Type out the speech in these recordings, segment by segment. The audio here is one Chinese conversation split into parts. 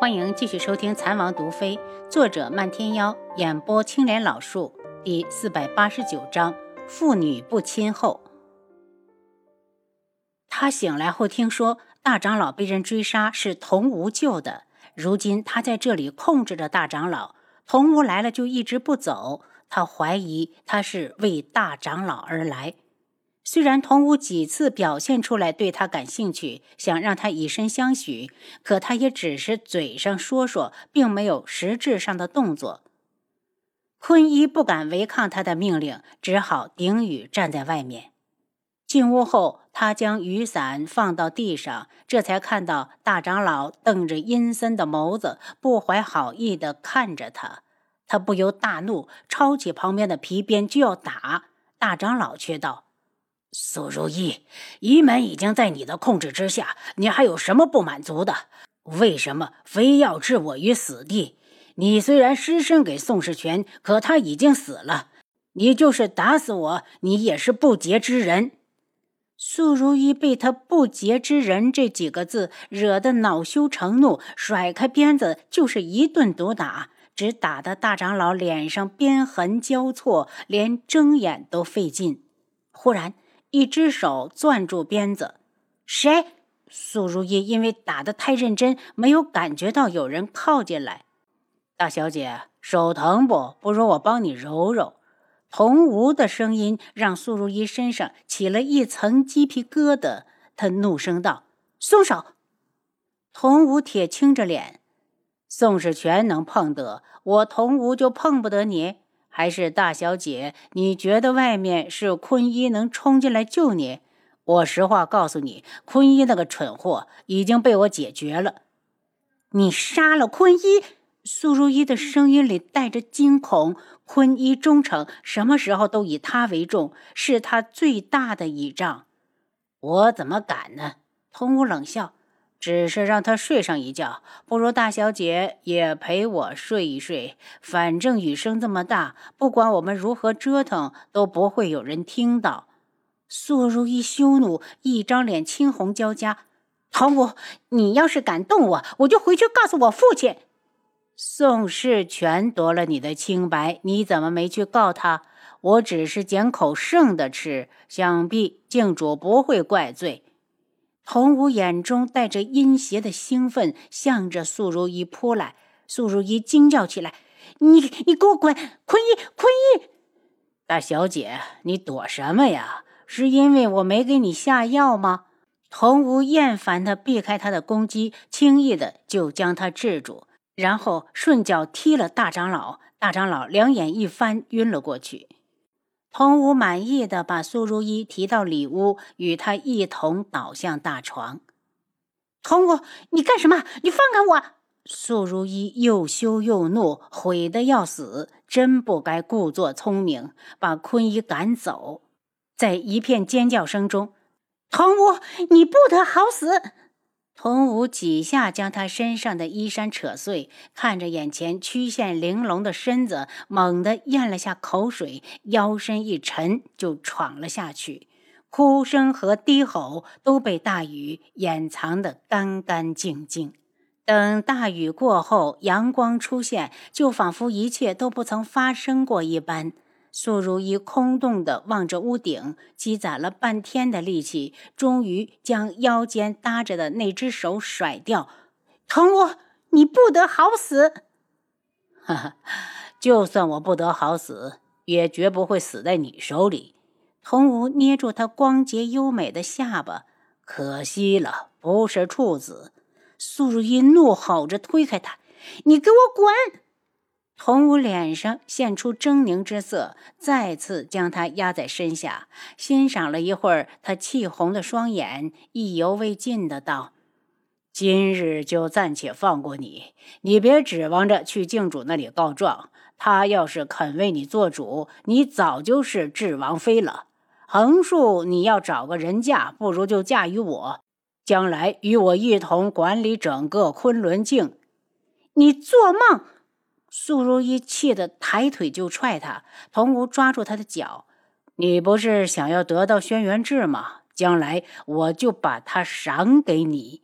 欢迎继续收听《残王毒妃》，作者漫天妖，演播青莲老树，第四百八十九章：妇女不亲后。他醒来后听说大长老被人追杀，是童无救的。如今他在这里控制着大长老，童无来了就一直不走。他怀疑他是为大长老而来。虽然童武几次表现出来对他感兴趣，想让他以身相许，可他也只是嘴上说说，并没有实质上的动作。坤一不敢违抗他的命令，只好顶雨站在外面。进屋后，他将雨伞放到地上，这才看到大长老瞪着阴森的眸子，不怀好意地看着他。他不由大怒，抄起旁边的皮鞭就要打。大长老却道。苏如意，仪门已经在你的控制之下，你还有什么不满足的？为什么非要置我于死地？你虽然失身给宋世权，可他已经死了。你就是打死我，你也是不洁之人。苏如意被他“不洁之人”这几个字惹得恼羞成怒，甩开鞭子就是一顿毒打，只打得大长老脸上鞭痕交错，连睁眼都费劲。忽然。一只手攥住鞭子，谁？苏如意因为打得太认真，没有感觉到有人靠进来。大小姐，手疼不？不如我帮你揉揉。童无的声音让苏如意身上起了一层鸡皮疙瘩。他怒声道：“松手！”童无铁青着脸：“宋世全能碰得我，童无就碰不得你？”还是大小姐，你觉得外面是坤一能冲进来救你？我实话告诉你，坤一那个蠢货已经被我解决了。你杀了坤一？苏如意的声音里带着惊恐。坤一忠诚，什么时候都以他为重，是他最大的倚仗。我怎么敢呢？童武冷笑。只是让他睡上一觉，不如大小姐也陪我睡一睡。反正雨声这么大，不管我们如何折腾，都不会有人听到。苏如意羞怒，一张脸青红交加。唐武，你要是敢动我，我就回去告诉我父亲。宋世全夺了你的清白，你怎么没去告他？我只是捡口剩的吃，想必静主不会怪罪。童武眼中带着阴邪的兴奋，向着素如一扑来。素如一惊叫起来：“你你给我滚！坤一，坤一！大小姐，你躲什么呀？是因为我没给你下药吗？”童武厌烦地避开他的攻击，轻易的就将他制住，然后顺脚踢了大长老。大长老两眼一翻，晕了过去。童武满意的把苏如意提到里屋，与他一同倒向大床。童武，你干什么？你放开我！苏如意又羞又怒，悔得要死，真不该故作聪明，把坤一赶走。在一片尖叫声中，童武，你不得好死！童武几下将他身上的衣衫扯碎，看着眼前曲线玲珑的身子，猛地咽了下口水，腰身一沉，就闯了下去。哭声和低吼都被大雨掩藏得干干净净。等大雨过后，阳光出现，就仿佛一切都不曾发生过一般。苏如意空洞地望着屋顶，积攒了半天的力气，终于将腰间搭着的那只手甩掉。童武，你不得好死！哈哈，就算我不得好死，也绝不会死在你手里。童武捏住他光洁优美的下巴，可惜了，不是处子。苏如意怒吼着推开他：“你给我滚！”童武脸上现出狰狞之色，再次将他压在身下，欣赏了一会儿他气红的双眼，意犹未尽的道：“今日就暂且放过你，你别指望着去靖主那里告状。他要是肯为你做主，你早就是智王妃了。横竖你要找个人嫁，不如就嫁于我，将来与我一同管理整个昆仑镜。你做梦！”素如一气得抬腿就踹他，童无抓住他的脚：“你不是想要得到轩辕志吗？将来我就把他赏给你。”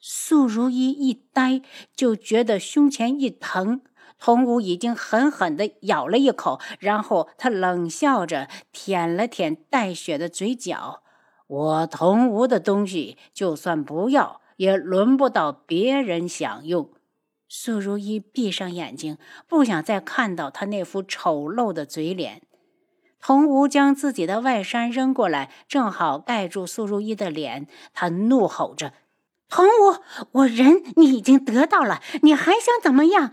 素如一一呆，就觉得胸前一疼。童武已经狠狠地咬了一口，然后他冷笑着舔了舔带血的嘴角。我童武的东西，就算不要，也轮不到别人享用。素如意闭上眼睛，不想再看到他那副丑陋的嘴脸。童无将自己的外衫扔过来，正好盖住素如意的脸。他怒吼着。童无，我人你已经得到了，你还想怎么样？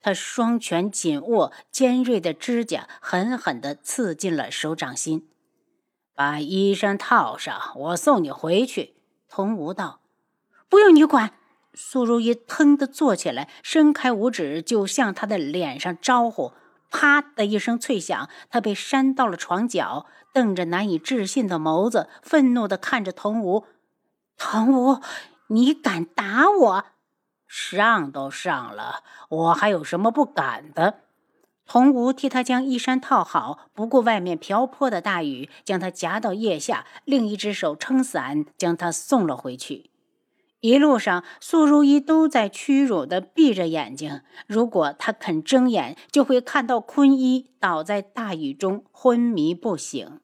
他双拳紧握，尖锐的指甲狠狠地刺进了手掌心。把衣衫套上，我送你回去。童无道：“不用你管。”苏如意腾地坐起来，伸开五指就向他的脸上招呼。啪的一声脆响，他被扇到了床角，瞪着难以置信的眸子，愤怒地看着童武。童武。你敢打我？上都上了，我还有什么不敢的？童武替他将衣衫套好，不顾外面瓢泼的大雨，将他夹到腋下，另一只手撑伞，将他送了回去。一路上，苏如意都在屈辱地闭着眼睛。如果他肯睁眼，就会看到坤一倒在大雨中昏迷不醒。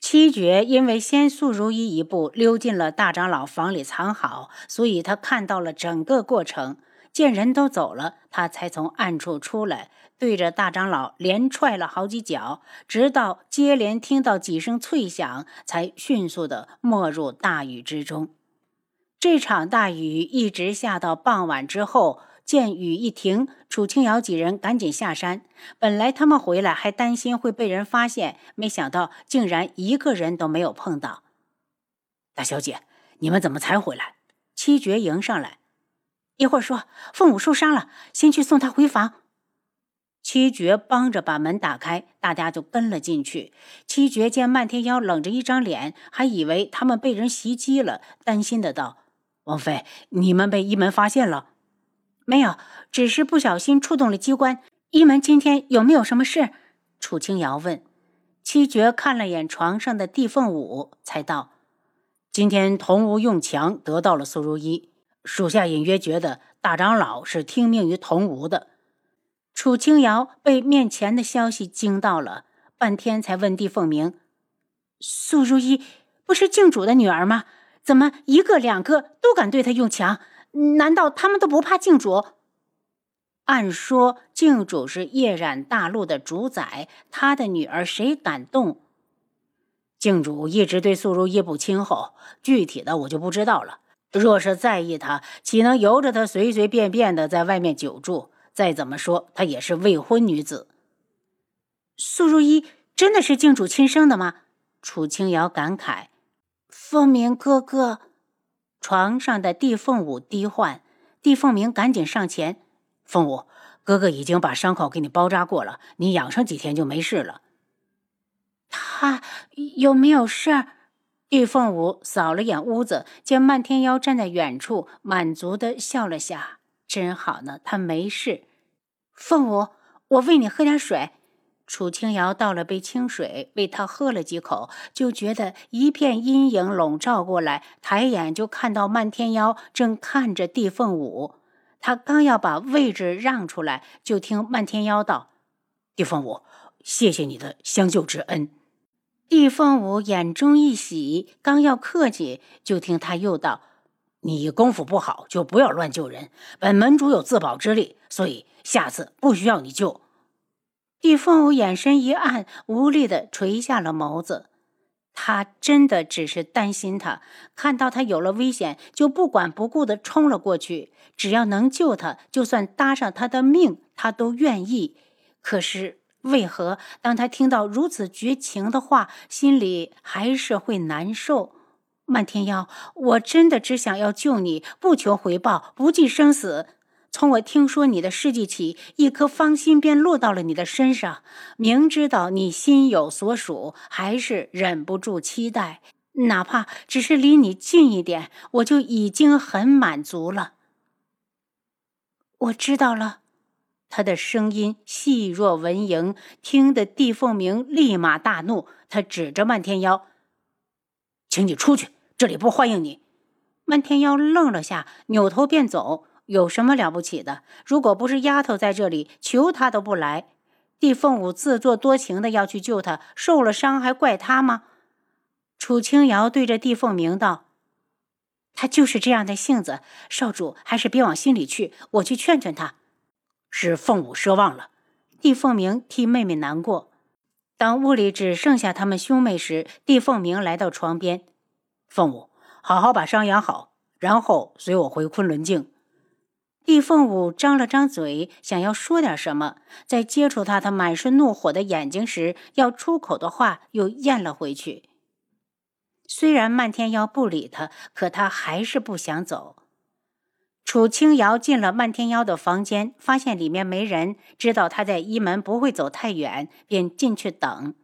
七绝因为先素如意一步溜进了大长老房里藏好，所以他看到了整个过程。见人都走了，他才从暗处出来，对着大长老连踹了好几脚，直到接连听到几声脆响，才迅速地没入大雨之中。这场大雨一直下到傍晚之后。见雨一停，楚清瑶几人赶紧下山。本来他们回来还担心会被人发现，没想到竟然一个人都没有碰到。大小姐，你们怎么才回来？七绝迎上来，一会儿说凤舞受伤了，先去送他回房。七绝帮着把门打开，大家就跟了进去。七绝见漫天妖冷着一张脸，还以为他们被人袭击了，担心的道：“王妃，你们被一门发现了？”没有，只是不小心触动了机关。一门今天有没有什么事？楚清瑶问。七绝看了眼床上的地凤舞，才道：“今天童无用强得到了苏如意，属下隐约觉得大长老是听命于童无的。”楚清瑶被面前的消息惊到了，半天才问地凤鸣：“苏如意不是靖主的女儿吗？怎么一个两个都敢对她用强？”难道他们都不怕靖主？按说靖主是夜染大陆的主宰，他的女儿谁敢动？靖主一直对素如意不亲厚，具体的我就不知道了。若是在意他，岂能由着他随随便便的在外面久住？再怎么说，她也是未婚女子。素如意真的是靖主亲生的吗？楚清瑶感慨：“凤鸣哥哥。”床上的地凤舞低唤，地凤鸣赶紧上前：“凤舞哥哥已经把伤口给你包扎过了，你养上几天就没事了。”他有没有事？地凤舞扫了眼屋子，见漫天妖站在远处，满足的笑了下：“真好呢，他没事。”凤舞，我喂你喝点水。楚清瑶倒了杯清水，喂他喝了几口，就觉得一片阴影笼罩过来。抬眼就看到漫天妖正看着地凤舞，他刚要把位置让出来，就听漫天妖道：“地凤舞，谢谢你的相救之恩。”地凤舞眼中一喜，刚要客气，就听他又道：“你功夫不好，就不要乱救人。本门主有自保之力，所以下次不需要你救。”地凤舞眼神一暗，无力的垂下了眸子。他真的只是担心他，看到他有了危险，就不管不顾的冲了过去。只要能救他，就算搭上他的命，他都愿意。可是为何当他听到如此绝情的话，心里还是会难受？漫天妖，我真的只想要救你，不求回报，不计生死。从我听说你的事迹起，一颗芳心便落到了你的身上。明知道你心有所属，还是忍不住期待，哪怕只是离你近一点，我就已经很满足了。我知道了，他的声音细若蚊蝇，听得地凤鸣立马大怒，他指着漫天妖：“请你出去，这里不欢迎你。”漫天妖愣了下，扭头便走。有什么了不起的？如果不是丫头在这里，求他都不来。帝凤舞自作多情的要去救他，受了伤还怪他吗？楚清瑶对着帝凤鸣道：“他就是这样的性子，少主还是别往心里去，我去劝劝他。”是凤舞奢望了。帝凤鸣替妹妹难过。当屋里只剩下他们兄妹时，帝凤鸣来到床边：“凤舞，好好把伤养好，然后随我回昆仑镜。”帝凤舞张了张嘴，想要说点什么，在接触他他满是怒火的眼睛时，要出口的话又咽了回去。虽然漫天妖不理他，可他还是不想走。楚清瑶进了漫天妖的房间，发现里面没人，知道他在一门不会走太远，便进去等。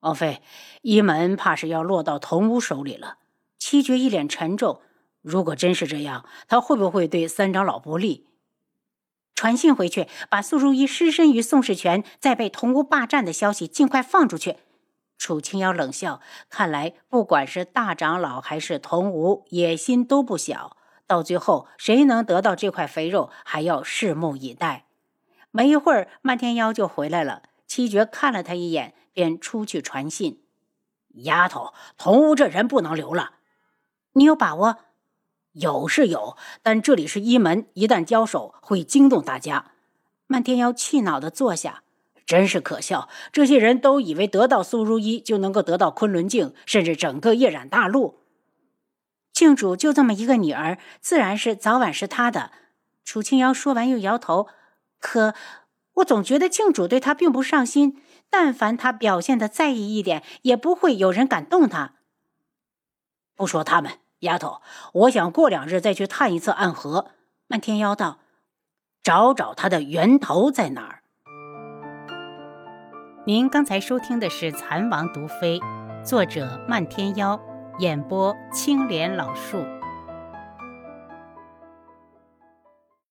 王妃，一门怕是要落到童屋手里了。七绝一脸沉重。如果真是这样，他会不会对三长老不利？传信回去，把苏如意失身于宋世权，再被同屋霸占的消息尽快放出去。楚青瑶冷笑，看来不管是大长老还是同吴，野心都不小。到最后，谁能得到这块肥肉，还要拭目以待。没一会儿，漫天妖就回来了。七绝看了他一眼，便出去传信。丫头，同吴这人不能留了。你有把握？有是有，但这里是一门，一旦交手会惊动大家。漫天妖气恼的坐下，真是可笑。这些人都以为得到苏如意就能够得到昆仑镜，甚至整个夜染大陆。镜主就这么一个女儿，自然是早晚是他的。楚清瑶说完又摇头，可我总觉得镜主对他并不上心。但凡他表现的在意一点，也不会有人敢动他。不说他们。丫头，我想过两日再去探一次暗河。漫天妖道：“找找它的源头在哪儿。”您刚才收听的是《蚕王毒妃》，作者漫天妖，演播青莲老树。